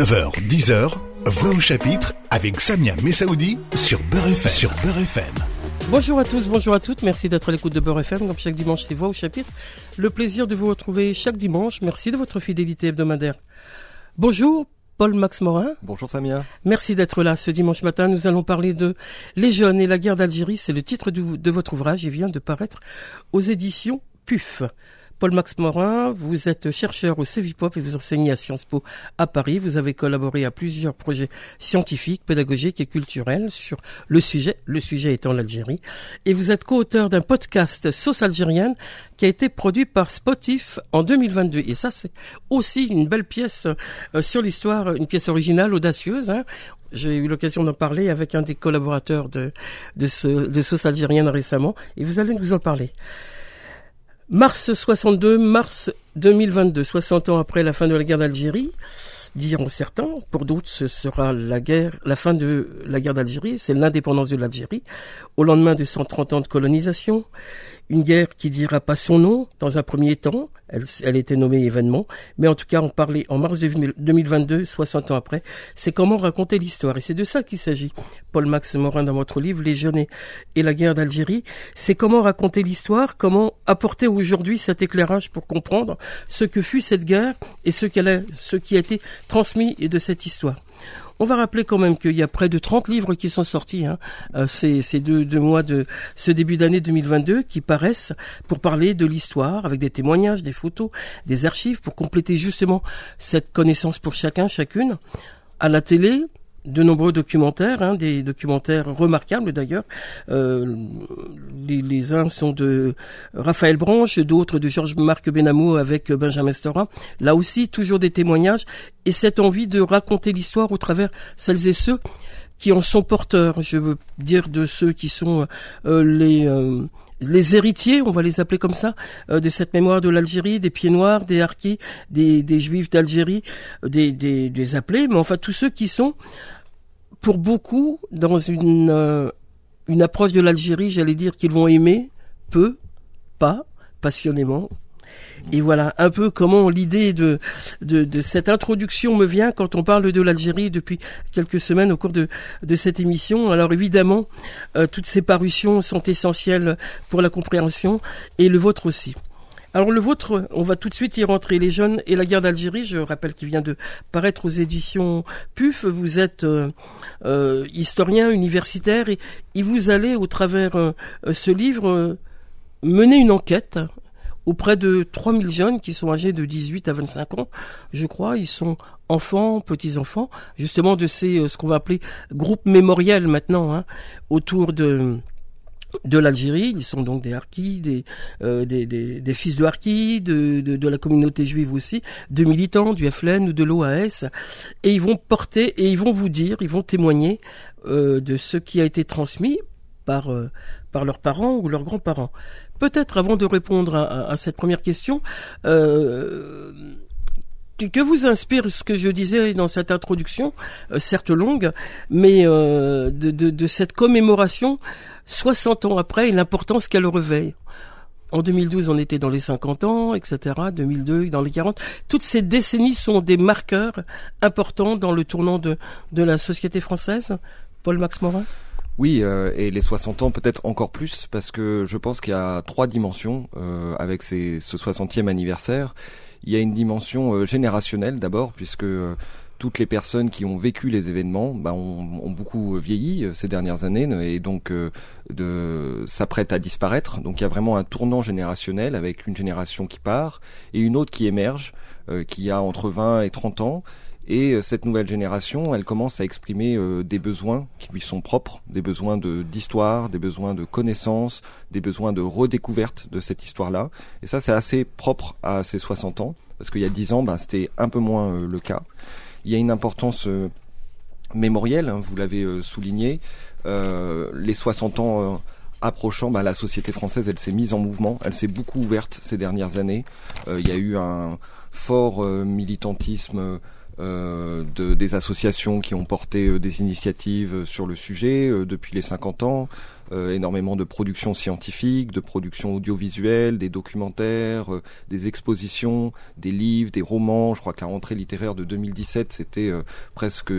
9h, 10h, Voix au chapitre avec Samia Messaoudi sur Beurre FM. Sur Beurre FM. Bonjour à tous, bonjour à toutes. Merci d'être à l'écoute de Beurre FM. Comme chaque dimanche, les Voix au chapitre. Le plaisir de vous retrouver chaque dimanche. Merci de votre fidélité hebdomadaire. Bonjour, Paul-Max Morin. Bonjour Samia. Merci d'être là ce dimanche matin. Nous allons parler de Les jeunes et la guerre d'Algérie. C'est le titre de, de votre ouvrage. Il vient de paraître aux éditions PUF. Paul-Max Morin, vous êtes chercheur au CEVIPOP et vous enseignez à Sciences Po à Paris. Vous avez collaboré à plusieurs projets scientifiques, pédagogiques et culturels sur le sujet, le sujet étant l'Algérie. Et vous êtes co-auteur d'un podcast Sauce algérienne qui a été produit par Spotif en 2022. Et ça, c'est aussi une belle pièce euh, sur l'histoire, une pièce originale, audacieuse. Hein. J'ai eu l'occasion d'en parler avec un des collaborateurs de, de Sauce algérienne récemment, et vous allez nous en parler. Mars 62, mars 2022, 60 ans après la fin de la guerre d'Algérie, diront certains. Pour d'autres, ce sera la guerre, la fin de la guerre d'Algérie, c'est l'indépendance de l'Algérie, au lendemain de 130 ans de colonisation. Une guerre qui dira pas son nom dans un premier temps, elle, était nommée événement, mais en tout cas on parlait en mars 2022, 60 ans après, c'est comment raconter l'histoire. Et c'est de ça qu'il s'agit. Paul-Max Morin dans votre livre, Les jeunes et la guerre d'Algérie, c'est comment raconter l'histoire, comment apporter aujourd'hui cet éclairage pour comprendre ce que fut cette guerre et ce, qu'elle a, ce qui a été transmis de cette histoire. On va rappeler quand même qu'il y a près de 30 livres qui sont sortis hein, euh, ces, deux, mois de ce début d'année 2022 qui paraissent pour parler de l'histoire avec des témoignages, des photos, des archives pour compléter justement cette connaissance pour chacun, chacune. À la télé, de nombreux documentaires, hein, des documentaires remarquables d'ailleurs. Euh, les, uns sont de Raphaël Branche, d'autres de Georges-Marc Benamou avec Benjamin Stora. Là aussi, toujours des témoignages et cette envie de raconter l'histoire au travers celles et ceux qui en sont porteurs. Je veux dire de ceux qui sont euh, les euh, les héritiers, on va les appeler comme ça, euh, de cette mémoire de l'Algérie, des pieds noirs, des harkis, des, juifs d'Algérie, des, des, des, appelés, mais enfin tous ceux qui sont, pour beaucoup, dans une, euh, une approche de l'Algérie, j'allais dire qu'ils vont aimer, peu, pas, passionnément, et voilà un peu comment l'idée de, cette introduction me vient quand on parle de l'Algérie depuis quelques semaines au cours de, cette émission. Alors évidemment, euh, toutes ces parutions sont essentielles pour la compréhension et le vôtre aussi. Alors le vôtre, on va tout de suite y rentrer. Les jeunes et la guerre d'Algérie, je rappelle qu'il vient de paraître aux éditions PUF. Vous êtes euh, euh, historien universitaire et, vous allez, au travers ce livre, mener une enquête auprès de 3000 jeunes qui sont âgés de 18 à 25 ans, je crois. Ils sont enfants, petits-enfants, justement de ces, ce qu'on va appeler groupes mémoriels maintenant, hein, autour de de l'Algérie, ils sont donc des harkis, des, euh, des, des, fils de harkis, de, de, la communauté juive aussi, de militants du FLN ou de l'OAS, et ils vont porter et ils vont vous dire, ils vont témoigner euh, de ce qui a été transmis par, euh, par leurs parents ou leurs grands-parents. Peut-être avant de répondre à, cette première question, euh, que vous inspire ce que je disais dans cette introduction, euh, certes longue, mais euh, de, cette commémoration 60 ans après et l'importance qu'elle revêt. En 2012, on était dans les 50 ans, etc. 2002, dans les 40. Toutes ces décennies sont des marqueurs importants dans le tournant de, la société française. Paul-Max Morin? Oui, euh, et les 60 ans peut-être encore plus, parce que je pense qu'il y a trois dimensions euh, avec ces, ce 60e anniversaire. Il y a une dimension euh, générationnelle d'abord, puisque toutes les personnes qui ont vécu les événements bah, ont, beaucoup vieilli ces dernières années et donc euh, s'apprêtent à disparaître. Donc il y a vraiment un tournant générationnel avec une génération qui part et une autre qui émerge, qui a entre 20 et 30 ans et euh, cette nouvelle génération, elle commence à exprimer euh, des besoins qui lui sont propres, des besoins d'histoire, des besoins de connaissances, des besoins de redécouverte de cette histoire-là. Et ça, c'est assez propre à ces 60 ans, parce qu'il y a 10 ans, ben, c'était un peu moins euh, le cas. Il y a une importance euh, mémorielle, hein, vous l'avez euh, souligné. les 60 ans approchant, ben, la société française, elle s'est mise en mouvement, elle s'est beaucoup ouverte ces dernières années. il y a eu un fort militantisme euh, de, des associations qui ont porté euh, des initiatives sur le sujet depuis les 50 ans, énormément de productions scientifiques, de productions audiovisuelles, des documentaires, des expositions, des livres, des romans. Je crois que la rentrée littéraire de 2017, c'était presque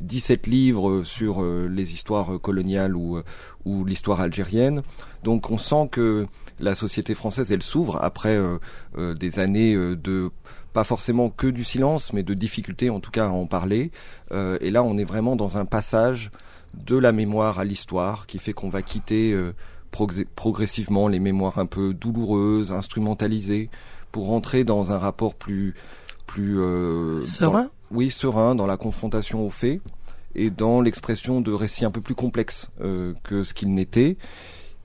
17 livres sur les histoires coloniales ou, ou l'histoire algérienne. Donc on sent que la société française, elle s'ouvre après des années de pas forcément que du silence, mais de difficultés en tout cas à en parler. Euh, et là, on est vraiment dans un passage de la mémoire à l'histoire qui fait qu'on va quitter euh, progressivement les mémoires un peu douloureuses, instrumentalisées, pour rentrer dans un rapport plus plus euh, serein? oui, serein dans la confrontation aux faits et dans l'expression de récits un peu plus complexes que ce qu'ils n'étaient.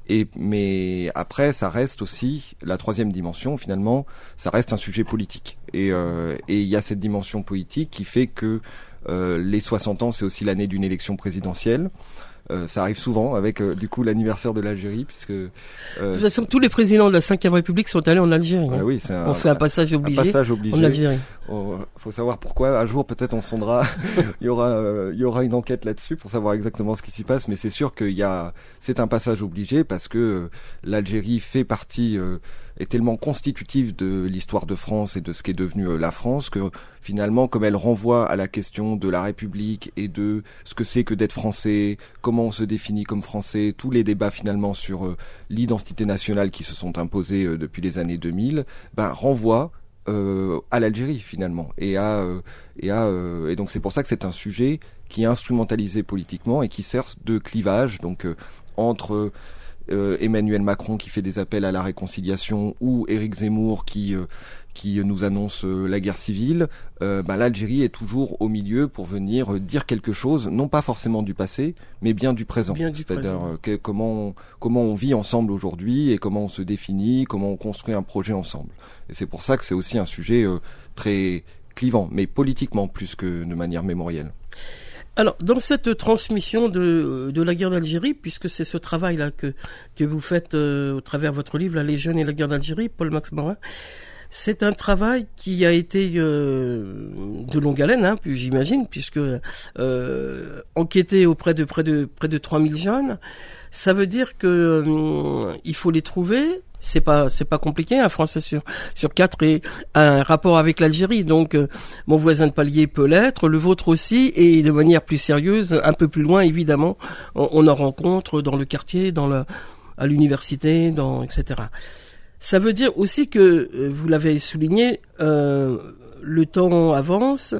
Et mais après, ça reste aussi la troisième dimension. Finalement, ça reste un sujet politique. Et euh, il y a cette dimension politique qui fait que euh, les 60 ans, c'est aussi l'année d'une élection présidentielle. Euh, ça arrive souvent avec euh, du coup l'anniversaire de l'Algérie puisque euh, de toute façon tous les présidents de la Ve République sont allés en Algérie. Hein. oui, un, on fait un passage obligé. Un passage obligé. En Algérie. Oh, faut savoir pourquoi. Un jour peut-être on sondera. il y aura il y aura une enquête là-dessus pour savoir exactement ce qui s'y passe. Mais c'est sûr qu'il y a c'est un passage obligé parce que l'Algérie fait partie est tellement constitutive de l'histoire de France et de ce qui est devenu euh, la France que finalement, comme elle renvoie à la question de la République et de ce que c'est que d'être français, comment on se définit comme français, tous les débats finalement sur euh, l'identité nationale qui se sont imposés euh, depuis les années 2000, ben, renvoient à l'Algérie finalement et à et à et donc c'est pour ça que c'est un sujet qui est instrumentalisé politiquement et qui sert de clivage donc entre euh, Emmanuel Macron qui fait des appels à la réconciliation ou Éric Zemmour qui euh, qui nous annonce euh, la guerre civile, bah, l'Algérie est toujours au milieu pour venir dire quelque chose, non pas forcément du passé, mais bien du présent. C'est-à-dire comment comment on vit ensemble aujourd'hui et comment on se définit, comment on construit un projet ensemble. Et c'est pour ça que c'est aussi un sujet très clivant, mais politiquement plus que de manière mémorielle. Alors, dans cette transmission de, de la guerre d'Algérie, puisque c'est ce travail-là que, que vous faites euh, au travers de votre livre, Les jeunes et la guerre d'Algérie, Paul Max Morin, c'est un travail qui a été euh, de longue haleine, hein, puis j'imagine, puisque euh, enquêter auprès de près de près de 3000 jeunes, ça veut dire que euh, il faut les trouver, c'est pas c'est pas compliqué un Français sur sur quatre et un rapport avec l'Algérie. Donc euh, mon voisin de palier peut l'être le vôtre aussi et de manière plus sérieuse un peu plus loin évidemment on, en rencontre dans le quartier dans le à l'université dans etc ça veut dire aussi que euh, vous l'avez souligné euh, le temps avance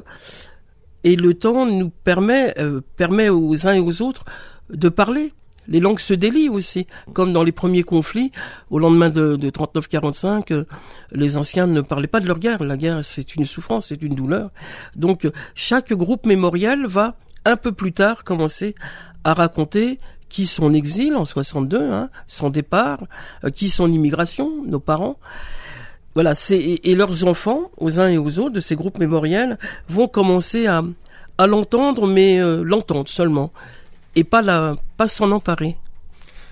et le temps nous permet permet aux uns et aux autres de parler les langues se délient aussi, comme dans les premiers conflits. Au lendemain de, de 39-45, euh, les anciens ne parlaient pas de leur guerre. La guerre, c'est une souffrance, c'est une douleur. Donc, chaque groupe mémorial va un peu plus tard commencer à raconter qui son exil en 62, hein, son départ, euh, qui son immigration, nos parents. Voilà, c'est et leurs enfants, aux uns et aux autres de ces groupes mémoriels, vont commencer à, à l'entendre, mais euh, l'entendre seulement et pas la, pas s'en emparer.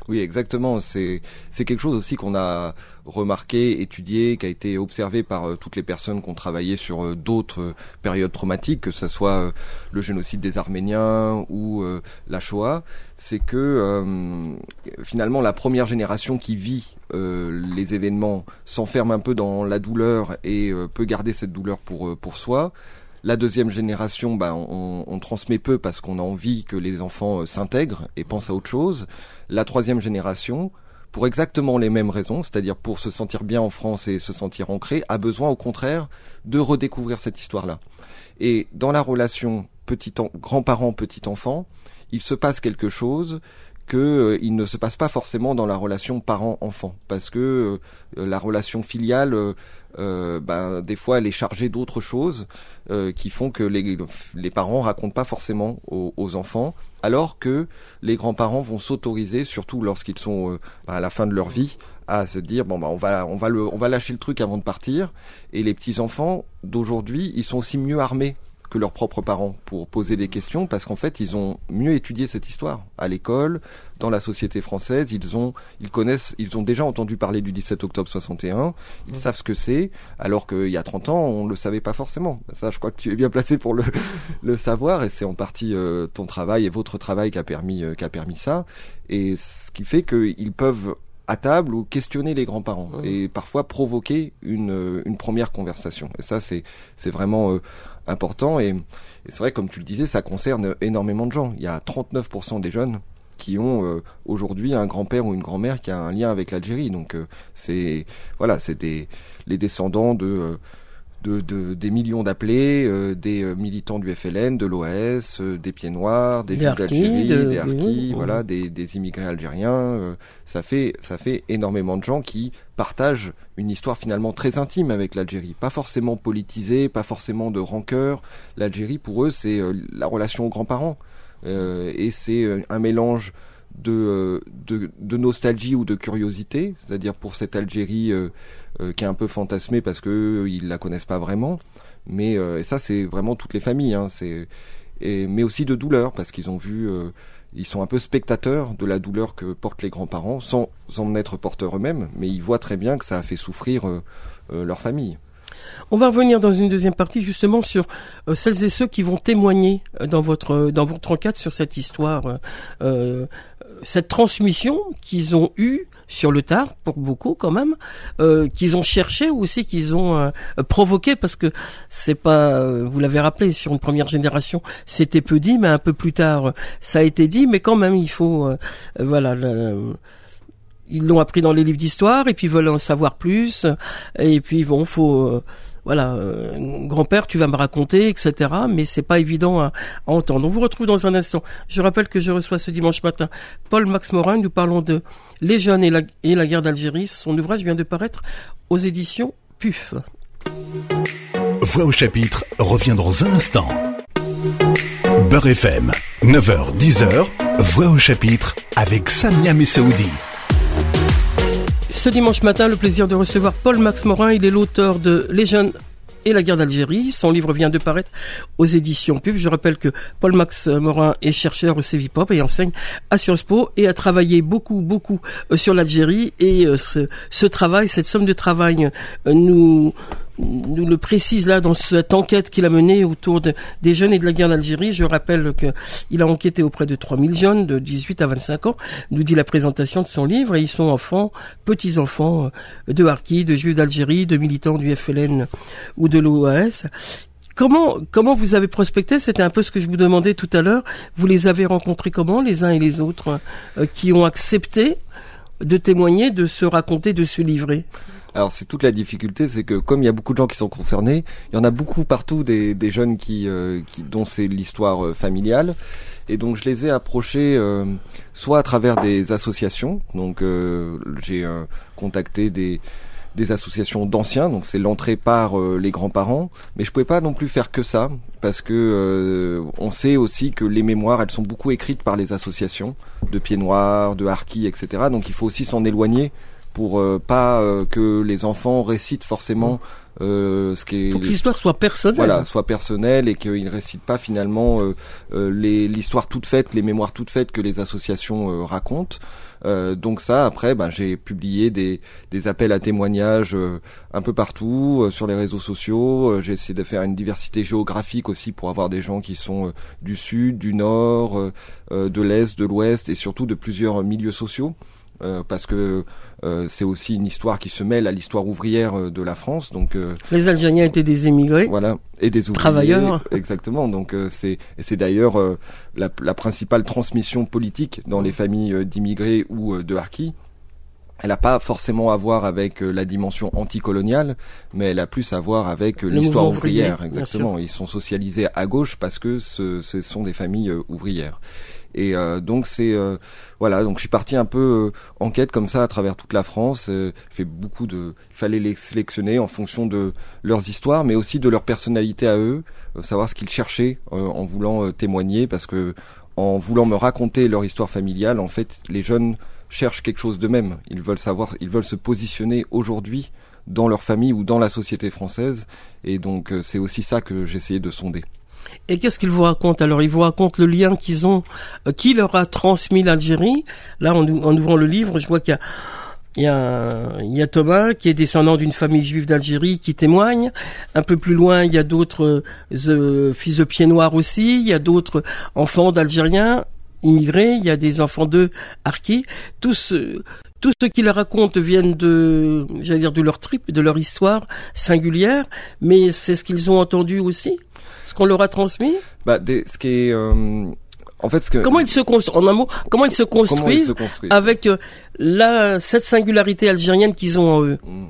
Oui, exactement. C'est c'est quelque chose aussi qu'on a remarqué, étudié, qui a été observé par euh, toutes les personnes qui ont travaillé sur euh, d'autres euh, périodes traumatiques, que ce soit le génocide des Arméniens ou la Shoah. C'est que finalement la première génération qui vit les événements s'enferme un peu dans la douleur et peut garder cette douleur pour pour soi. La deuxième génération, bah, on, transmet peu parce qu'on a envie que les enfants euh, s'intègrent et pensent à autre chose. La troisième génération, pour exactement les mêmes raisons, c'est-à-dire pour se sentir bien en France et se sentir ancré, a besoin au contraire de redécouvrir cette histoire-là. Et dans la relation petit grand-parent petit enfant, il se passe quelque chose que euh, ne se passe pas forcément dans la relation parent-enfant parce que euh, la relation filiale ben, des fois elle est chargée d'autres choses qui font que les, les parents racontent pas forcément aux, enfants alors que les grands-parents vont s'autoriser surtout lorsqu'ils sont à la fin de leur vie à se dire bon bah on va on va le on va lâcher le truc avant de partir. Et les petits enfants d'aujourd'hui ils sont aussi mieux armés que leurs propres parents pour poser des questions parce qu'en fait ils ont mieux étudié cette histoire. À l'école, dans la société française, ils ont ils connaissent ils ont déjà entendu parler du 17 octobre 61, ils savent ce que c'est alors qu'il y a 30 ans on le savait pas forcément. Ça je crois que tu es bien placé pour le le savoir et c'est en partie euh, ton travail et votre travail qui a permis euh, qui a permis ça. Et ce qui fait qu'ils peuvent à table ou questionner les grands-parents et parfois provoquer une, euh, une première conversation. Et ça, c'est c'est vraiment euh, important. Et, et c'est vrai, comme tu le disais, ça concerne énormément de gens. Il y a 39% des jeunes qui ont euh, aujourd'hui un grand-père ou une grand-mère qui a un lien avec l'Algérie. Donc c'est voilà, c'est des les descendants de de, de, des millions d'appelés, euh, des euh, militants du FLN, de l'OAS, euh, des Pieds Noirs, des, Juifs d'Algérie, des Harkis, voilà, des, des, immigrés algériens. ça fait ça fait énormément de gens qui partagent une histoire finalement très intime avec l'Algérie, pas forcément politisée, pas forcément de rancœur. L'Algérie pour eux c'est la relation aux grands-parents et c'est un mélange de, de, de, nostalgie ou de curiosité, c'est-à-dire pour cette Algérie euh, qui est un peu fantasmé parce que euh, ils la connaissent pas vraiment. Mais euh, et ça, c'est vraiment toutes les familles. Hein, c'est et, mais aussi de douleur parce qu'ils ont vu ils sont un peu spectateurs de la douleur que portent les grands-parents, sans en être porteurs eux-mêmes, mais ils voient très bien que ça a fait souffrir leur famille. On va revenir dans une deuxième partie justement sur celles et ceux qui vont témoigner dans votre dans votre enquête sur cette histoire, cette transmission qu'ils ont eue sur le tard pour beaucoup quand même euh, qu'ils ont cherché ou aussi qu'ils ont euh, provoqué parce que c'est pas euh, vous l'avez rappelé sur une première génération c'était peu dit mais un peu plus tard ça a été dit mais quand même il faut voilà ils l'ont appris dans les livres d'histoire et puis veulent en savoir plus et puis bon faut voilà, euh, grand-père, tu vas me raconter, etc. Mais c'est pas évident à, entendre. On vous retrouve dans un instant. Je rappelle que je reçois ce dimanche matin Paul Max Morin. Nous parlons de Les jeunes et la, guerre d'Algérie. Son ouvrage vient de paraître aux éditions PUF. Voix au chapitre revient dans un instant. Beurre FM, 9h, 10h, Voix au chapitre avec Samia Messaoudi. Ce dimanche matin, le plaisir de recevoir Paul Max Morin. Il est l'auteur de Les jeunes et la guerre d'Algérie. Son livre vient de paraître aux éditions PUB. Je rappelle que Paul Max Morin est chercheur au CEVIPOP et enseigne à Sciences Po et a travaillé beaucoup, beaucoup euh, sur l'Algérie. Et euh, ce, ce, travail, cette somme de travail euh, nous nous le précise là dans cette enquête qu'il a menée autour des jeunes et de la guerre d'Algérie. Je rappelle qu'il a enquêté auprès de 3000 jeunes de 18 à 25 ans, nous dit la présentation de son livre, et ils sont enfants, petits-enfants euh, de Harkis, de Juifs d'Algérie, de militants du FLN ou de l'OAS. Comment comment vous avez prospecté? C'était un peu ce que je vous demandais tout à l'heure. Vous les avez rencontrés comment, les uns et les autres, euh, qui ont accepté de témoigner, de se raconter, de se livrer? Alors c'est toute la difficulté, c'est que comme il y a beaucoup de gens qui sont concernés, il y en a beaucoup partout des, des jeunes qui, euh, qui dont c'est l'histoire euh, familiale. Et donc je les ai approchés euh, soit à travers des associations, donc j'ai contacté des, des associations d'anciens, donc c'est l'entrée par les grands-parents, mais je pouvais pas non plus faire que ça parce que on sait aussi que les mémoires elles sont beaucoup écrites par les associations de Pieds Noirs, de Harkis, etc. Donc il faut aussi s'en éloigner pour euh, pas euh, que les enfants récitent forcément euh, ce qui est. Faut que l'histoire soit personnelle. Voilà, soit personnelle et qu'ils récitent pas finalement euh, l'histoire toute faite, les mémoires toutes faites que les associations racontent. donc ça, après, bah, j'ai publié des, des appels à témoignages un peu partout sur les réseaux sociaux. j'ai essayé de faire une diversité géographique aussi pour avoir des gens qui sont du sud, du nord, de l'est, de l'ouest et surtout de plusieurs milieux sociaux. Euh, parce que euh, c'est aussi une histoire qui se mêle à l'histoire ouvrière euh, de la France. Donc les Algériens étaient des émigrés, voilà, et des ouvriers, travailleurs. Exactement. Donc c'est c'est d'ailleurs la, la, principale transmission politique dans les familles d'immigrés ou de harkis. Elle n'a pas forcément à voir avec la dimension anticoloniale, mais elle a plus à voir avec l'histoire ouvrière. exactement. Ils sont socialisés à gauche parce que ce, ce sont des familles ouvrières. Et euh, donc c'est euh, voilà, donc je suis parti un peu euh, en quête comme ça à travers toute la France. fait beaucoup de, il fallait les sélectionner en fonction de leurs histoires, mais aussi de leur personnalité à eux, savoir ce qu'ils cherchaient en voulant témoigner, parce que en voulant me raconter leur histoire familiale, en fait, les jeunes cherchent quelque chose d'eux-mêmes. Ils veulent savoir, ils veulent se positionner aujourd'hui dans leur famille ou dans la société française. Et donc c'est aussi ça que j'essayais de sonder. Et qu'est-ce qu'ils vous racontent alors? Ils vous racontent le lien qu'ils ont, euh, qui leur a transmis l'Algérie. Là, en, ouvrant le livre, je vois qu'il y a il y, a, il y a Thomas qui est descendant d'une famille juive d'Algérie qui témoigne. Un peu plus loin, il y a d'autres euh, fils de pieds noirs aussi. Il y a d'autres enfants d'Algériens immigrés. Il y a des enfants de harkis. Tous, tout ce qu'ils racontent viennent de, j'allais dire, de leur trip, de leur histoire singulière. Mais c'est ce qu'ils ont entendu aussi, ce qu'on leur a transmis. Bah, des, ce qui est euh, en fait, ce que... comment ils se construisent, en un mot, comment ils se construisent, avec euh, la cette singularité algérienne qu'ils ont en eux? Mm.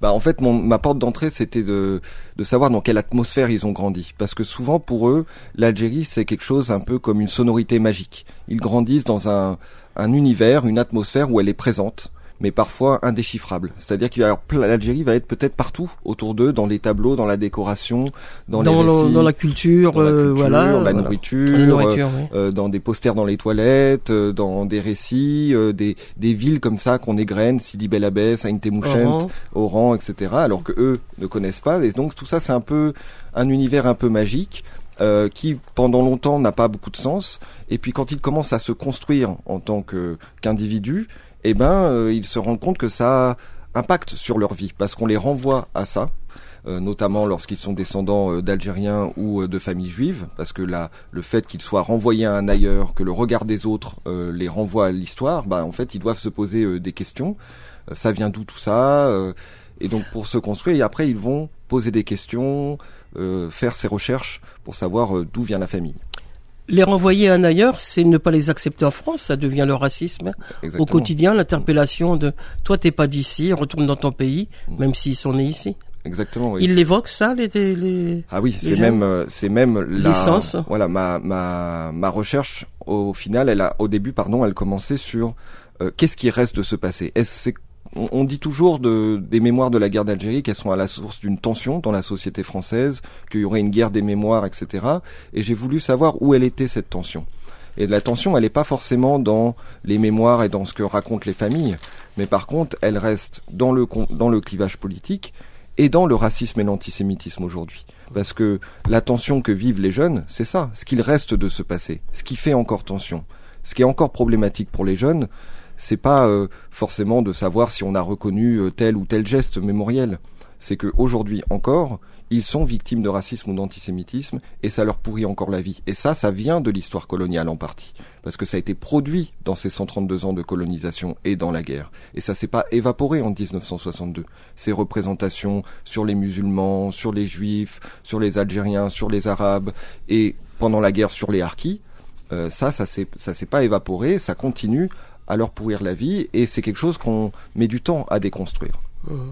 Bah en fait, mon, ma porte d'entrée, c'était de, de savoir dans quelle atmosphère ils ont grandi. Parce que souvent, pour eux, l'Algérie, c'est quelque chose un peu comme une sonorité magique. Ils grandissent dans un, un univers, une atmosphère où elle est présente mais parfois indéchiffrable. C'est-à-dire qu'il l'Algérie va être peut-être partout autour d'eux, dans les tableaux, dans la décoration, dans, les récits, dans la culture, dans la, euh, voilà, la nourriture, euh, euh, dans des posters dans les toilettes, euh, dans des récits, des, des villes comme ça qu'on égrène, Sidi Bel Abbès, Aïn Oran. Oran, etc. Alors que eux ne connaissent pas. Et donc tout ça, c'est un peu un univers un peu magique. Euh, qui pendant longtemps n'a pas beaucoup de sens, et puis quand il commence à se construire en tant que qu'individu, eh ben, euh, ils se rendent compte que ça impacte sur leur vie, parce qu'on les renvoie à ça. Euh, notamment lorsqu'ils sont descendants euh, d'Algériens ou de familles juives, parce que là, le fait qu'ils soient renvoyés à un ailleurs, que le regard des autres les renvoie à l'histoire, bah en fait, ils doivent se poser des questions. ça vient d'où tout ça Et donc pour se construire, et après ils vont poser des questions, faire ces recherches pour savoir d'où vient la famille. Les renvoyer un ailleurs, c'est ne pas les accepter en France, ça devient le racisme. Au quotidien, l'interpellation de toi t'es pas d'ici, retourne dans ton pays, mm. même s'ils sont nés ici. Exactement. Oui. Ils l'évoquent ça, les, les Ah oui, c'est même euh, c'est même la voilà ma ma ma recherche au final, elle a au début pardon, elle commençait sur euh, qu'est-ce qui reste de ce passé? Est-ce on, dit toujours de, des mémoires de la guerre d'Algérie qu'elles sont à la source d'une tension dans la société française, qu'il y aurait une guerre des mémoires, etc. Et j'ai voulu savoir où elle était cette tension. Et la tension, elle n'est pas forcément dans les mémoires et dans ce que racontent les familles, mais par contre, elle reste dans le, dans le clivage politique et dans le racisme et l'antisémitisme aujourd'hui. Parce que la tension que vivent les jeunes, c'est ça, ce qu'il reste de ce passé, ce qui fait encore tension. Ce qui est encore problématique pour les jeunes, c'est pas euh, forcément de savoir si on a reconnu euh, tel ou tel geste mémoriel. C'est qu'aujourd'hui encore, ils sont victimes de racisme ou d'antisémitisme et ça leur pourrit encore la vie. Et ça, ça vient de l'histoire coloniale en partie. Parce que ça a été produit dans ces 132 ans de colonisation et dans la guerre. Et ça s'est pas évaporé en 1962. Ces représentations sur les musulmans, sur les juifs, sur les algériens, sur les arabes et pendant la guerre sur les harkis, euh, ça, ça s'est, ça s'est pas évaporé, ça continue à leur pourrir la vie et c'est quelque chose qu'on met du temps à déconstruire. Mmh.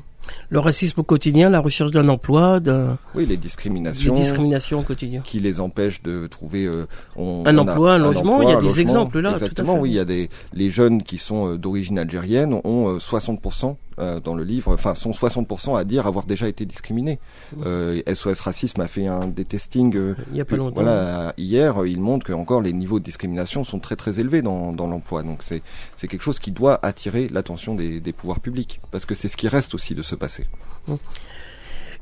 Le racisme au quotidien, la recherche d'un emploi. Oui, les discriminations. Les discriminations au quotidien. Qui les empêchent de trouver euh, un, emploi, un, logement. il y a des exemples là. Exactement, oui. Il y a des les jeunes qui sont euh, d'origine algérienne ont 60% euh, dans le livre, enfin sont 60% à dire avoir déjà été discriminés. SOS Racisme a fait un des testings. il y a pas longtemps. Voilà, hier, il montre que encore les niveaux de discrimination sont très très élevés dans, dans l'emploi. Donc c'est c'est quelque chose qui doit attirer l'attention des, des pouvoirs publics parce que c'est ce qui reste aussi de passé.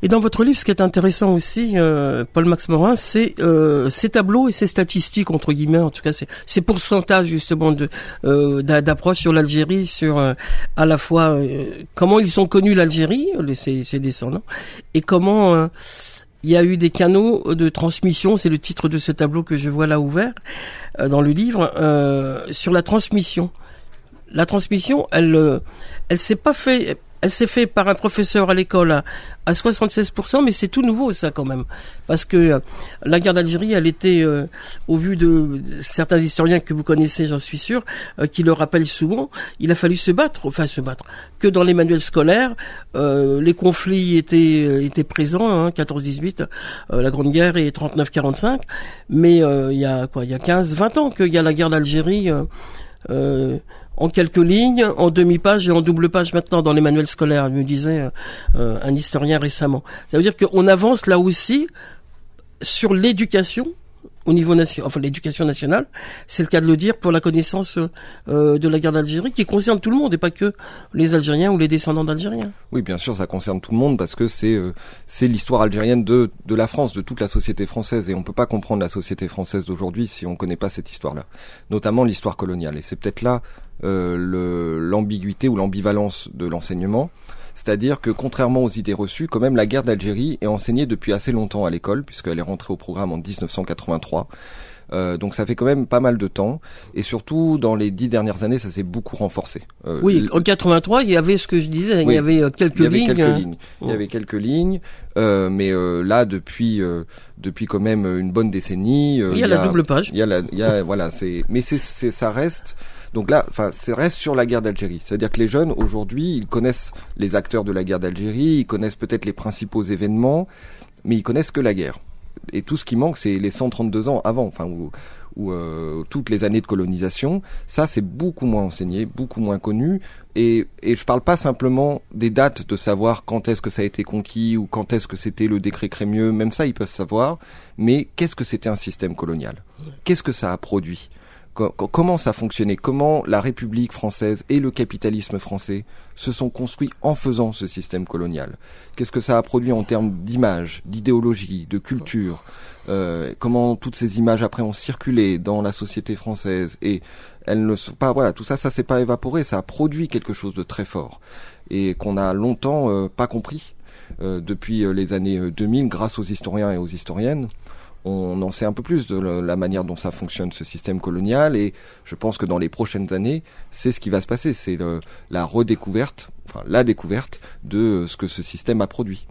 Et dans votre livre, ce qui est intéressant aussi, euh, Paul Max Morin, c'est euh, ces tableaux et ces statistiques entre guillemets, en tout cas, ces pourcentages justement de euh, d'approche sur l'Algérie, sur à la fois comment ils sont connus l'Algérie, ces descendants, et comment il y a eu des canaux de transmission, c'est le titre de ce tableau que je vois là ouvert dans le livre, sur la transmission. La transmission, elle, elle s'est pas fait elle s'est faite par un professeur à l'école à, à 76%, mais c'est tout nouveau ça quand même, parce que euh, la guerre d'Algérie, elle était, euh, au vu de certains historiens que vous connaissez, j'en suis sûr, euh, qui le rappellent souvent, il a fallu se battre, enfin se battre, que dans les manuels scolaires, les conflits étaient étaient présents, hein, 14-18, la Grande Guerre et 39-45, mais il y a quoi, il y a 15-20 ans qu'il y a la guerre d'Algérie. Euh, en quelques lignes, en demi-page et en double page maintenant dans les manuels scolaires, me disait euh, un historien récemment. Ça veut dire qu'on avance là aussi sur l'éducation au niveau national, enfin l'éducation nationale, c'est le cas de le dire pour la connaissance euh, de la guerre d'Algérie qui concerne tout le monde et pas que les Algériens ou les descendants d'Algériens. Oui, bien sûr, ça concerne tout le monde parce que c'est euh, c'est l'histoire algérienne de de la France, de toute la société française et on peut pas comprendre la société française d'aujourd'hui si on connaît pas cette histoire-là, notamment l'histoire coloniale. Et c'est peut-être là euh, l'ambiguïté ou l'ambivalence de l'enseignement. C'est-à-dire que contrairement aux idées reçues, quand même la guerre d'Algérie est enseignée depuis assez longtemps à l'école, puisqu'elle est rentrée au programme en 1983. Euh, donc ça fait quand même pas mal de temps et surtout dans les dix dernières années ça s'est beaucoup renforcé. Euh, oui, en 83 il y avait ce que je disais, il y avait euh, quelques il y lignes. Quelques lignes. Il y avait quelques lignes, euh, mais euh, là depuis depuis quand même une bonne décennie. il y a la double page. Il y a la, il y a voilà c'est mais c'est ça reste donc là, enfin, c'est reste sur la guerre d'Algérie. C'est-à-dire que les jeunes aujourd'hui, ils connaissent les acteurs de la guerre d'Algérie, ils connaissent peut-être les principaux événements, mais ils connaissent que la guerre. Et tout ce qui manque, c'est les 132 ans avant, enfin, ou, ou euh, toutes les années de colonisation. Ça, c'est beaucoup moins enseigné, beaucoup moins connu. Et, et je parle pas simplement des dates de savoir quand est-ce que ça a été conquis ou quand est-ce que c'était le décret Crémieux. Même ça, ils peuvent savoir. Mais qu'est-ce que c'était un système colonial? Qu'est-ce que ça a produit? Comment ça fonctionnait, comment la République française et le capitalisme français se sont construits en faisant ce système colonial? Qu'est-ce que ça a produit en termes d'image, d'idéologie, de culture, euh, comment toutes ces images après ont circulé dans la société française et elles ne sont pas voilà tout ça ça s'est pas évaporé, ça a produit quelque chose de très fort et qu'on a longtemps euh, pas compris euh, depuis les années 2000 grâce aux historiens et aux historiennes on en sait un peu plus de la manière dont ça fonctionne ce système colonial et je pense que dans les prochaines années, c'est ce qui va se passer, c'est la redécouverte, enfin la découverte de ce que ce système a produit.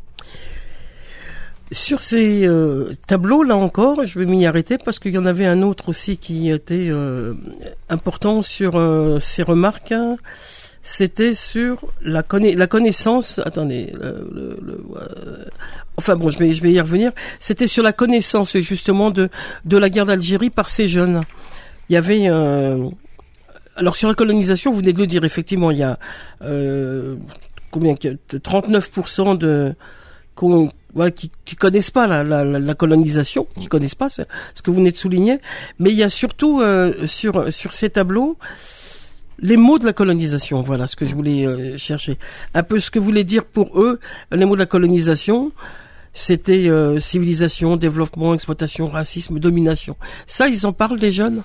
Sur ces euh, tableaux, là encore, je vais m'y arrêter parce qu'il y en avait un autre aussi qui était euh, important sur euh, ces remarques c'était sur la, connaissance. Attendez, le, le, euh, enfin bon, je vais, y revenir. C'était sur la connaissance justement de de la guerre d'Algérie par ces jeunes. Il y avait euh, alors sur la colonisation, vous venez de le dire effectivement, il y a euh, combien 39% de qui, qui connaissent pas la, la, la, colonisation, qui connaissent pas ce, ce, que vous venez de souligner, mais il y a surtout euh, sur sur ces tableaux les mots de la colonisation, voilà ce que je voulais euh, chercher. Un peu ce que voulait dire pour eux les mots de la colonisation. C'était euh, civilisation, développement, exploitation, racisme, domination. Ça, ils en parlent des jeunes?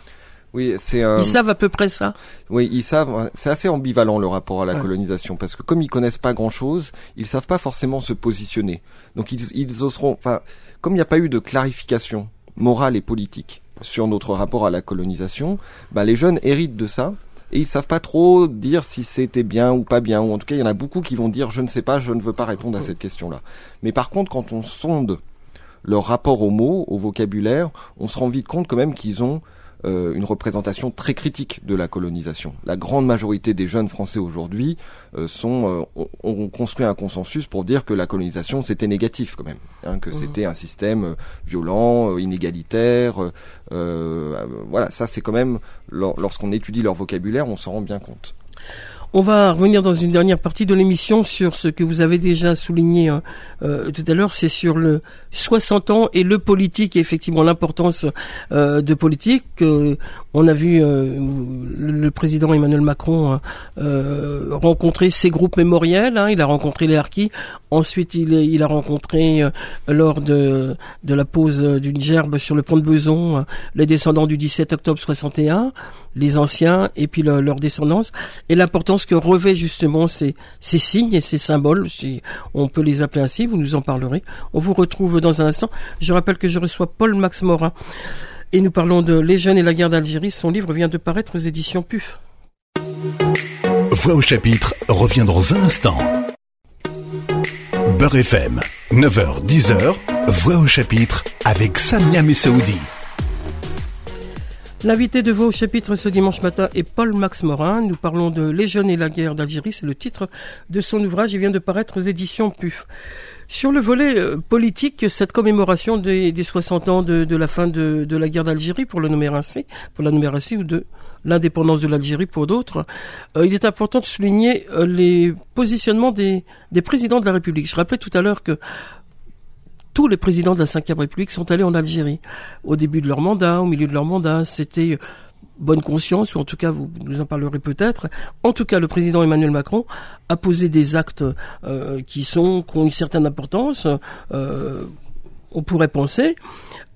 Oui, c'est. Ils savent à peu près ça? Oui, ils savent. C'est assez ambivalent le rapport à la colonisation parce que comme ils connaissent pas grand-chose, ils savent pas forcément se positionner. Donc ils, ils oseront. Enfin, comme il n'y a pas eu de clarification morale et politique sur notre rapport à la colonisation, bah, les jeunes héritent de ça et ils savent pas trop dire si c'était bien ou pas bien. Ou en tout cas, il y en a beaucoup qui vont dire je ne sais pas, je ne veux pas répondre à cette question-là. Mais par contre, quand on sonde leur rapport aux mots, au vocabulaire, on se rend vite compte quand même qu'ils ont euh, une représentation très critique de la colonisation. La grande majorité des jeunes Français aujourd'hui euh, sont euh, ont, construit un consensus pour dire que la colonisation c'était négatif quand même, hein, que mmh. c'était un système violent, inégalitaire. voilà, ça c'est quand même lorsqu'on étudie leur vocabulaire, on s'en rend bien compte. On va revenir dans une dernière partie de l'émission sur ce que vous avez déjà souligné hein, euh, tout à l'heure, c'est sur le 60 ans et le politique et effectivement l'importance euh, de politique. on a vu euh, le président Emmanuel Macron rencontrer ses groupes mémoriels. Hein, il a rencontré les harkis. Ensuite, il, il a rencontré lors de, de la pose d'une gerbe sur le pont de Beson les descendants du 17 octobre 61 les anciens et puis leur descendance et l'importance que revêt justement ces, signes et ces symboles, si on peut les appeler ainsi, vous nous en parlerez. On vous retrouve dans un instant. Je rappelle que je reçois Paul Max Morin et nous parlons de Les jeunes et la guerre d'Algérie. Son livre vient de paraître aux éditions PUF. Voix au chapitre revient dans un instant. Beurre FM, 9h, 10h, Voix au chapitre avec Samia Messaoudi. L'invité de vos chapitres ce dimanche matin est Paul Max Morin. Nous parlons de Les jeunes et la guerre d'Algérie. C'est le titre de son ouvrage. Il vient de paraître aux éditions PUF. Sur le volet euh, politique, cette commémoration des, 60 ans de, la fin de, la guerre d'Algérie, pour le nommer ainsi, pour la nommer ainsi, ou de l'indépendance de l'Algérie pour d'autres, euh, il est important de souligner euh, les positionnements des, des présidents de la République. Je rappelais tout à l'heure que tous les présidents de la Ve République sont allés en Algérie au début de leur mandat, au milieu de leur mandat. C'était bonne conscience, ou en tout cas vous nous en parlerez peut-être. En tout cas, le président Emmanuel Macron a posé des actes euh, qui sont qui ont une certaine importance. Euh, on pourrait penser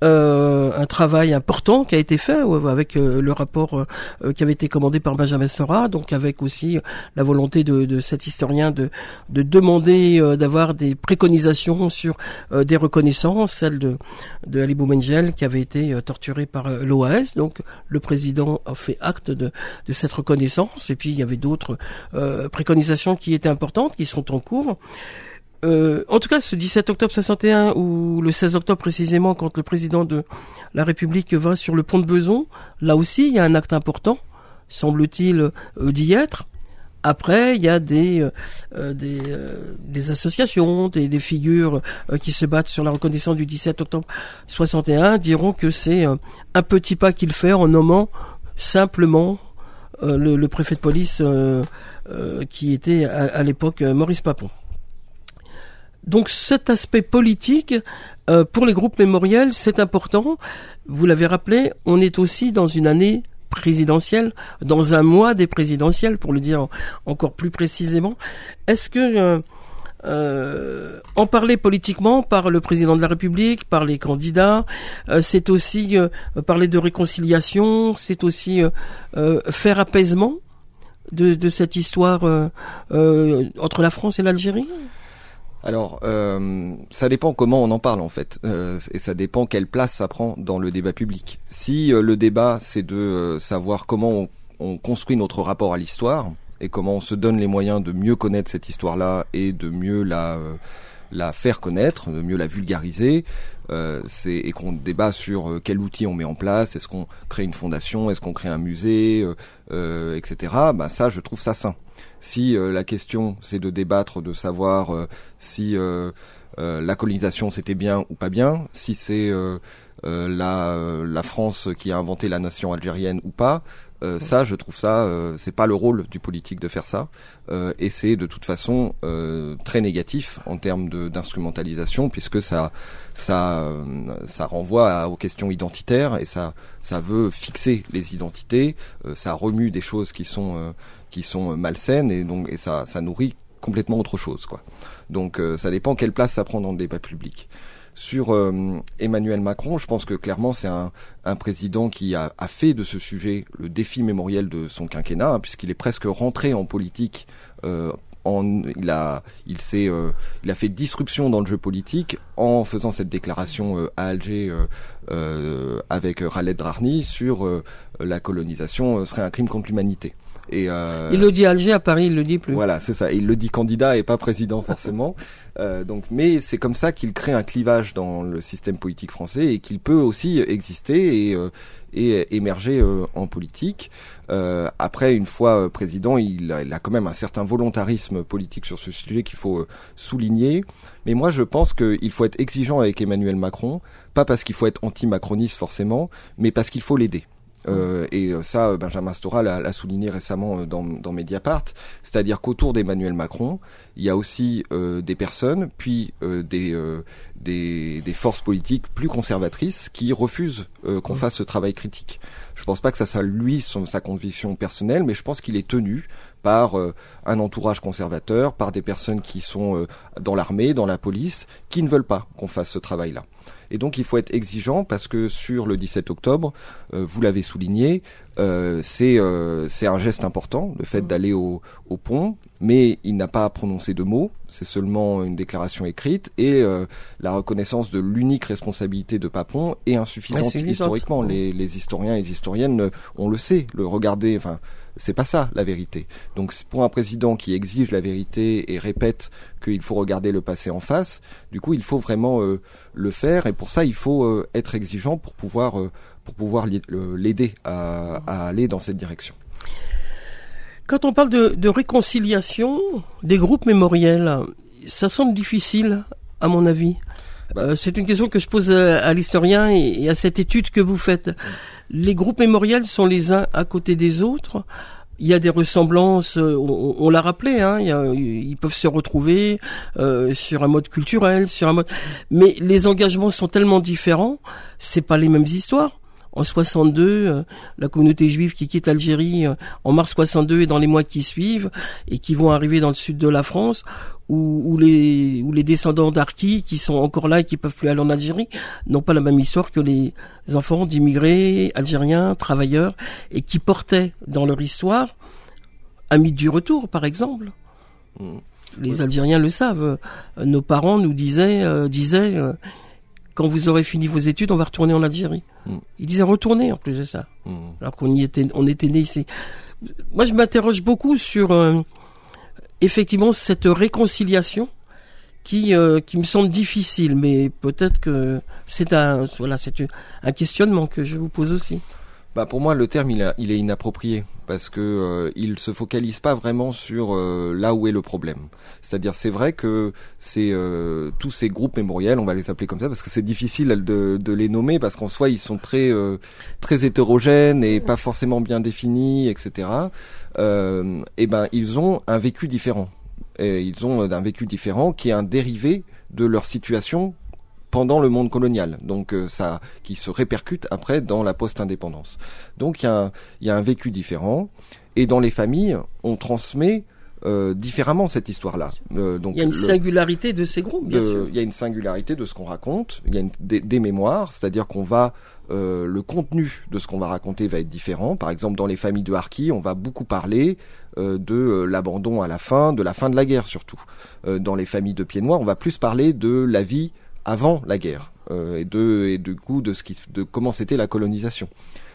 euh, un travail important qui a été fait avec euh, le rapport euh, qui avait été commandé par Benjamin Sora, donc avec aussi la volonté de, de cet historien de, de demander d'avoir des préconisations sur des reconnaissances, celle de, de Ali Boumengel qui avait été torturé par l'OAS. Donc le président a fait acte de, de cette reconnaissance et puis il y avait d'autres préconisations qui étaient importantes, qui sont en cours. Euh, en tout cas, ce 17 octobre 61 ou le 16 octobre précisément, quand le président de la République va sur le pont de Beson, là aussi, il y a un acte important, semble-t-il, euh, d'y être. Après, il y a des euh, des, associations, des, des figures qui se battent sur la reconnaissance du 17 octobre 61, diront que c'est un petit pas qu'il fait en nommant simplement le, le, préfet de police qui était à, à l'époque Maurice Papon. Donc cet aspect politique, euh, pour les groupes mémoriels, c'est important. Vous l'avez rappelé, on est aussi dans une année présidentielle, dans un mois des présidentielles, pour le dire encore plus précisément. Est-ce que euh, euh, en parler politiquement par le président de la République, par les candidats, c'est aussi parler de réconciliation, c'est aussi faire apaisement de, de cette histoire entre la France et l'Algérie? Alors, euh, ça dépend comment on en parle en fait, euh, et ça dépend quelle place ça prend dans le débat public. Si euh, le débat c'est de savoir comment on, construit notre rapport à l'histoire et comment on se donne les moyens de mieux connaître cette histoire-là et de mieux la la faire connaître, de mieux la vulgariser, c'est et qu'on débat sur quel outil on met en place, est-ce qu'on crée une fondation, est-ce qu'on crée un musée, etc. Bah ça, je trouve ça sain. Si euh, la question c'est de débattre, de savoir euh, si euh, la colonisation c'était bien ou pas bien, si c'est la, la France qui a inventé la nation algérienne ou pas, euh, ça, je trouve ça, euh, c'est pas le rôle du politique de faire ça, euh, et c'est de toute façon très négatif en termes d'instrumentalisation, puisque ça, ça, ça renvoie aux questions identitaires et ça, ça veut fixer les identités, ça remue des choses qui sont, qui sont malsaines et donc et ça, ça nourrit complètement autre chose, quoi. Donc, ça dépend quelle place ça prend dans le débat public. Sur euh, Emmanuel Macron, je pense que clairement c'est un, président qui a, fait de ce sujet le défi mémoriel de son quinquennat, hein, puisqu'il est presque rentré en politique. Euh, en, il a, il euh, il a fait disruption dans le jeu politique en faisant cette déclaration à Alger avec Khaled Drarni sur la colonisation serait un crime contre l'humanité. Et euh, il le dit à Alger, à Paris, il le dit plus. Voilà, c'est ça. Il le dit candidat et pas président forcément. euh, donc, mais c'est comme ça qu'il crée un clivage dans le système politique français et qu'il peut aussi exister et, euh, et émerger euh, en politique. Euh, après, une fois président, il a, il a, quand même un certain volontarisme politique sur ce sujet qu'il faut souligner. Mais moi, je pense qu'il faut être exigeant avec Emmanuel Macron, pas parce qu'il faut être anti-macroniste forcément, mais parce qu'il faut l'aider. Euh, et euh, ça, Benjamin Stora l'a souligné récemment euh, dans, dans Mediapart, c'est-à-dire qu'autour d'Emmanuel Macron, il y a aussi des personnes, puis des, des, des, forces politiques plus conservatrices qui refusent qu'on fasse ce travail critique. Je pense pas que ça soit lui son, sa conviction personnelle, mais je pense qu'il est tenu par un entourage conservateur, par des personnes qui sont dans l'armée, dans la police, qui ne veulent pas qu'on fasse ce travail-là. Et donc il faut être exigeant parce que sur le 17 octobre, euh, vous l'avez souligné, euh, c'est euh, c'est un geste important, le fait d'aller au, au, pont, mais il n'a pas prononcé de mots, c'est seulement une déclaration écrite et la reconnaissance de l'unique responsabilité de Papon est insuffisante historiquement. Les, les, historiens et les historiennes, on le sait, le regarder, enfin c'est pas ça la vérité. Donc pour un président qui exige la vérité et répète qu'il faut regarder le passé en face, du coup il faut vraiment euh, le faire et pour ça il faut euh, être exigeant pour pouvoir euh, pour pouvoir l'aider à, aller dans cette direction. Quand on parle de, réconciliation des groupes mémoriels, ça semble difficile à mon avis. Bah. c'est une question que je pose à, l'historien et, à cette étude que vous faites. Les groupes mémoriels sont les uns à côté des autres. il y a des ressemblances, euh, on, l'a rappelé, hein, ils peuvent se retrouver euh, sur un mode culturel, sur un mode, mais les engagements sont tellement différents, c'est pas les mêmes histoires. En 62, euh, la communauté juive qui quitte l'Algérie en mars 62 et dans les mois qui suivent et qui vont arriver dans le sud de la France, ou, les, ou les descendants d'Arki qui sont encore là et qui peuvent plus aller en Algérie n'ont pas la même histoire que les enfants d'immigrés algériens, travailleurs, et qui portaient dans leur histoire un mythe du retour, par exemple. Mmh. Les Algériens le savent. Nos parents nous disaient, euh, disaient euh, quand vous aurez fini vos études, on va retourner en Algérie. Mmh. Ils disaient retourner en plus de ça, mmh. alors qu'on y était, on était né ici. Moi, je m'interroge beaucoup sur euh, effectivement cette réconciliation qui euh, qui me semble difficile, mais peut-être que c'est un voilà c'est un questionnement que je vous pose aussi. Bah pour moi le terme il, est inapproprié parce que euh, il se focalise pas vraiment sur euh, là où est le problème. C'est-à-dire c'est vrai que euh, tous ces groupes mémoriels, on va les appeler comme ça parce que c'est difficile de, les nommer parce qu'en soi ils sont très très hétérogènes et pas forcément bien définis, etc. et ben ils ont un vécu différent. Ils ont un vécu différent qui est un dérivé de leur situation pendant le monde colonial, donc euh, ça qui se répercute après dans la post-indépendance. Donc il y, a un, y a un vécu différent, et dans les familles, on transmet euh, différemment cette histoire-là. Euh, donc il y a une singularité de ces groupes, bien sûr. Il y a une singularité de ce qu'on raconte. Il y a des, mémoires, c'est-à-dire qu'on va euh, le contenu de ce qu'on va raconter va être différent. Par exemple, dans les familles de Harki, on va beaucoup parler de l'abandon à la fin, de la fin de la guerre surtout. dans les familles de Pieds Noirs, on va plus parler de la vie avant la guerre euh, et de et du coup de ce qui de comment c'était la colonisation.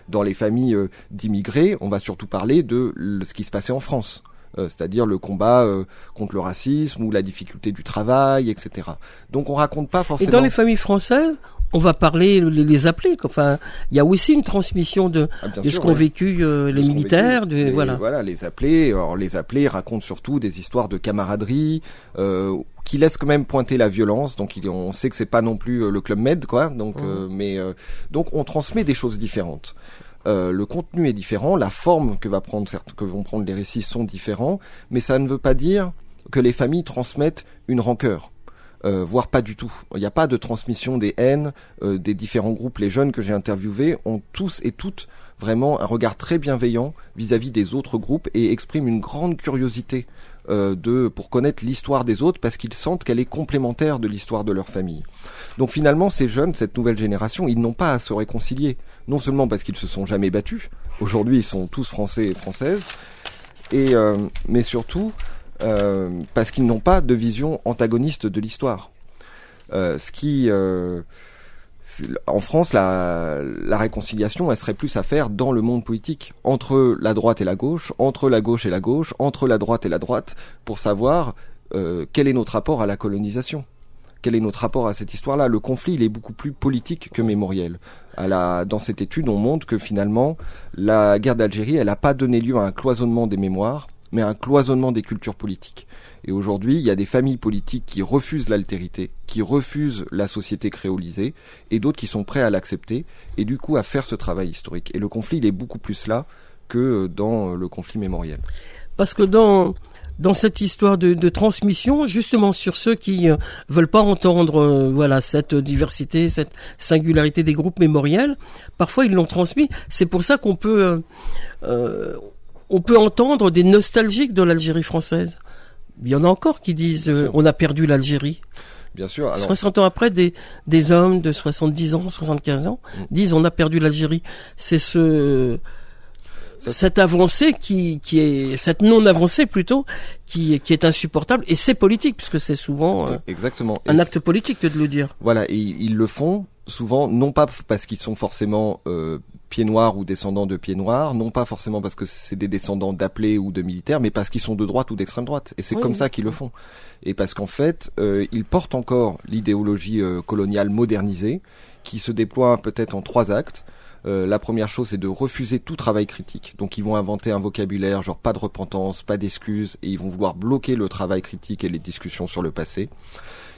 Dans les familles euh, d'immigrés, on va surtout parler de ce qui se passait en France. Euh, c'est-à-dire le combat contre le racisme ou la difficulté du travail, etc. Donc on raconte pas forcément. Et dans les familles françaises, on va parler les, appeler. Enfin, il y a aussi une transmission de, ah, de ce qu'ont vécu les militaires. de, voilà. voilà, les appeler. Alors les appeler racontent surtout des histoires de camaraderie euh, qui laisse quand même pointer la violence. Donc on sait que c'est pas non plus euh, le club Med, quoi. Donc, mmh. euh, mais euh, donc on transmet des choses différentes. le contenu est différent, la forme que va prendre que vont prendre les récits sont différents, mais ça ne veut pas dire que les familles transmettent une rancœur. Voire pas du tout. Il n'y a pas de transmission des haines des différents groupes. Les jeunes que j'ai interviewés ont tous et toutes vraiment un regard très bienveillant vis-à-vis -vis des autres groupes et expriment une grande curiosité euh, de pour connaître l'histoire des autres parce qu'ils sentent qu'elle est complémentaire de l'histoire de leur famille. Donc finalement, ces jeunes, cette nouvelle génération, ils n'ont pas à se réconcilier. Non seulement parce qu'ils se sont jamais battus, aujourd'hui ils sont tous français et françaises, et euh, mais surtout euh, parce qu'ils n'ont pas de vision antagoniste de l'histoire. ce qui en France, la, réconciliation, serait plus à faire dans le monde politique, entre la droite et la gauche, entre la gauche et la gauche, entre la droite et la droite, pour savoir euh, quel est notre rapport à la colonisation. Quel est notre rapport à cette histoire-là? Le conflit, il est beaucoup plus politique que mémoriel. dans cette étude, on montre que finalement, la guerre d'Algérie, elle n'a pas donné lieu à un cloisonnement des mémoires, mais un cloisonnement des cultures politiques. Et aujourd'hui, il y a des familles politiques qui refusent l'altérité, qui refusent la société créolisée, et d'autres qui sont prêts à l'accepter, et du coup à faire ce travail historique. Et le conflit, il est beaucoup plus là que dans le conflit mémoriel. Parce que dans dans cette histoire de, de, transmission, justement sur ceux qui euh, veulent pas entendre euh, voilà cette diversité, cette singularité des groupes mémoriels, parfois ils l'ont transmis. C'est pour ça qu'on peut euh, on peut entendre des nostalgiques de l'Algérie française. Il y en a encore qui disent euh, on a perdu l'Algérie. Bien sûr. Alors... 60 ans après, des, des hommes de 70 ans, 75 ans mm. disent on a perdu l'Algérie. C'est ce cette avancée qui, qui est cette non avancée plutôt qui, qui est insupportable et c'est politique puisque c'est souvent euh, exactement un acte politique que de le dire. Voilà, et ils le font souvent non pas parce qu'ils sont forcément euh, pieds noirs ou descendants de pieds noirs, non pas forcément parce que c'est des descendants d'appelés ou de militaires, mais parce qu'ils sont de droite ou d'extrême droite. Et c'est comme ça qu'ils le font. Et parce qu'en fait, euh, ils portent encore l'idéologie euh, coloniale modernisée, qui se déploie peut-être en trois actes. Euh, la première chose, c'est de refuser tout travail critique. Donc, ils vont inventer un vocabulaire genre pas de repentance, pas d'excuses, et ils vont vouloir bloquer le travail critique et les discussions sur le passé.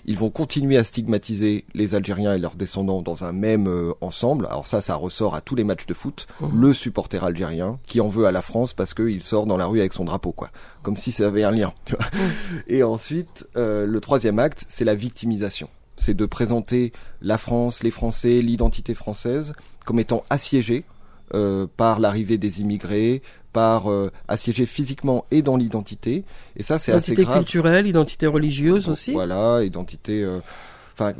Ils vont continuer à stigmatiser les Algériens et leurs descendants dans un même euh, ensemble. Alors ça, ça ressort à tous les matchs de foot. Mhm. Le supporter algérien qui en veut à la France parce qu'il sort dans la rue avec son drapeau, quoi. Comme si ça avait un lien. tu vois. Et ensuite, euh, le troisième acte, c'est la victimisation. C'est de présenter la France, les Français, l'identité française comme étant assiégée euh, par l'arrivée des immigrés, par euh, assiégée physiquement et dans l'identité. Et ça, c'est assez Identité grave. culturelle, identité religieuse aussi. Voilà, identité. euh, Enfin,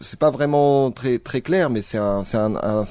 c'est pas vraiment très très clair, mais c'est un, c'est un, un-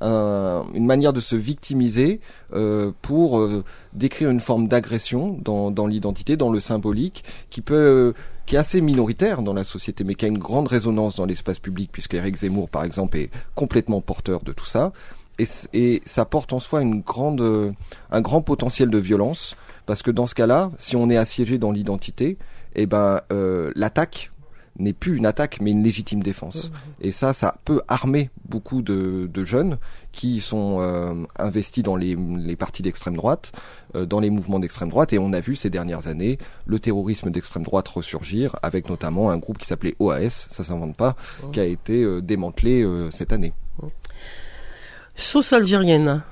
un- une manière de se victimiser euh, pour euh, décrire une forme d'agression dans, dans l'identité, dans le symbolique, qui peut euh, qui est assez minoritaire dans la société, mais qui a une grande résonance dans l'espace public, puisque Eric Zemmour, par exemple, est complètement porteur de tout ça. Et, ça porte en soi une grande, euh, un grand potentiel de violence, parce que dans ce cas-là, si on est assiégé dans l'identité, eh ben euh, l'attaque n'est plus une attaque mais une légitime défense. Et ça, ça peut armer beaucoup de, de jeunes qui sont euh, investis dans les, les partis d'extrême droite, euh, dans les mouvements d'extrême droite. Et on a vu ces dernières années le terrorisme d'extrême droite ressurgir avec notamment un groupe qui s'appelait OAS, ça s'invente pas, qui a été euh, démantelé cette année. Sauce algérienne.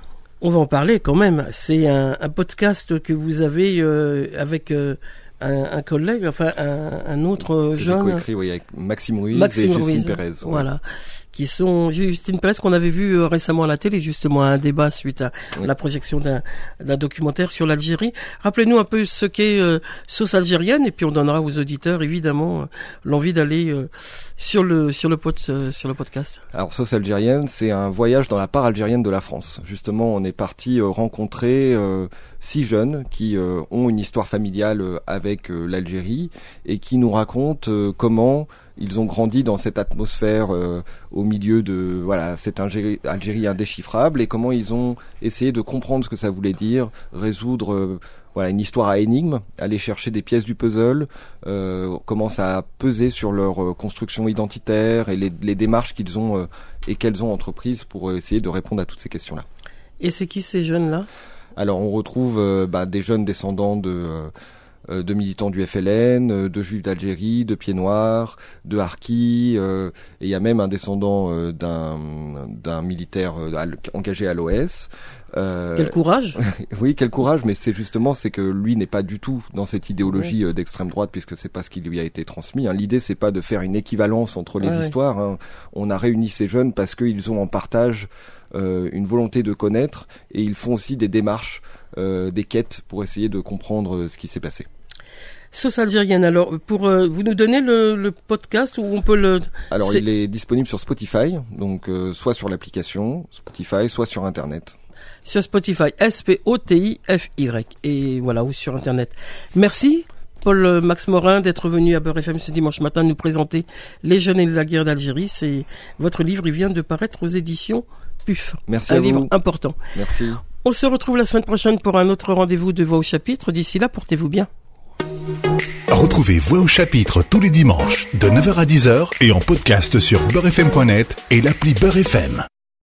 On va en parler quand même. C'est un, un podcast que vous avez euh, avec euh, un, un collègue, enfin un, un autre Que J'ai jeune. coécrit oui, avec Maxime Ruiz Maxime et Justine. Pérez. ouais. Voilà. Qui sont Justine Pérez qu'on avait vu euh, récemment à la télé, justement, à un débat suite à Oui. la projection d'un documentaire sur l'Algérie. Rappelez-nous un peu ce qu'est euh, sauce algérienne et puis on donnera aux auditeurs évidemment euh, l'envie d'aller euh, sur le sur le euh, sur le podcast. Alors Sauce algérienne, c'est un voyage dans la part algérienne de la France. Justement, on est parti euh, rencontrer euh, six jeunes qui euh, ont une histoire familiale avec l'Algérie et qui nous racontent euh, comment ils ont grandi dans cette atmosphère euh, au milieu de voilà cette Algérie, Algérie indéchiffrable et comment ils ont essayé de comprendre ce que ça voulait dire, résoudre euh, voilà une histoire à énigme, aller chercher des pièces du puzzle, euh, comment ça a pesé sur leur euh, construction identitaire et les, les démarches qu'ils ont et qu'elles ont entreprises pour essayer de répondre à toutes ces questions-là. Et c'est qui ces jeunes-là? Alors on retrouve bah, des jeunes descendants de, de militants du FLN, euh, de juifs d'Algérie, de Pieds Noirs, de Harki, euh, et il y a même un descendant euh, d'un d'un militaire euh, engagé à l'OS. Euh, Quel courage oui, quel courage, mais c'est justement c'est que lui n'est pas du tout dans cette idéologie euh, d'extrême droite puisque c'est pas ce qui lui a été transmis. hein. L'idée c'est pas de faire une équivalence entre les Ouais, histoires. hein. On a réuni ces jeunes parce qu'ils ont en partage euh, une volonté de connaître et ils font aussi des démarches, euh, des quêtes pour essayer de comprendre euh, ce qui s'est passé. Sauce algérienne. Alors, pour euh, vous nous donnez le, le podcast où on peut le. Alors il est disponible sur Spotify, donc euh, soit sur l'application Spotify, soit sur internet. sur Spotify, S-P-O-T-I-F-Y. Et voilà, ou sur Internet. Merci, Paul euh, Max Morin, d'être venu à Beurre FM ce dimanche matin nous présenter Les jeunes et la guerre d'Algérie. C'est votre livre, il vient de paraître aux éditions PUF. Merci un à livre vous. important. Merci. On se retrouve la semaine prochaine pour un autre rendez-vous de Voix au chapitre. D'ici là, portez-vous bien. Retrouvez Voix au chapitre tous les dimanches de 9h à 10h et en podcast sur beurrefm.net et l'appli Beurre FM.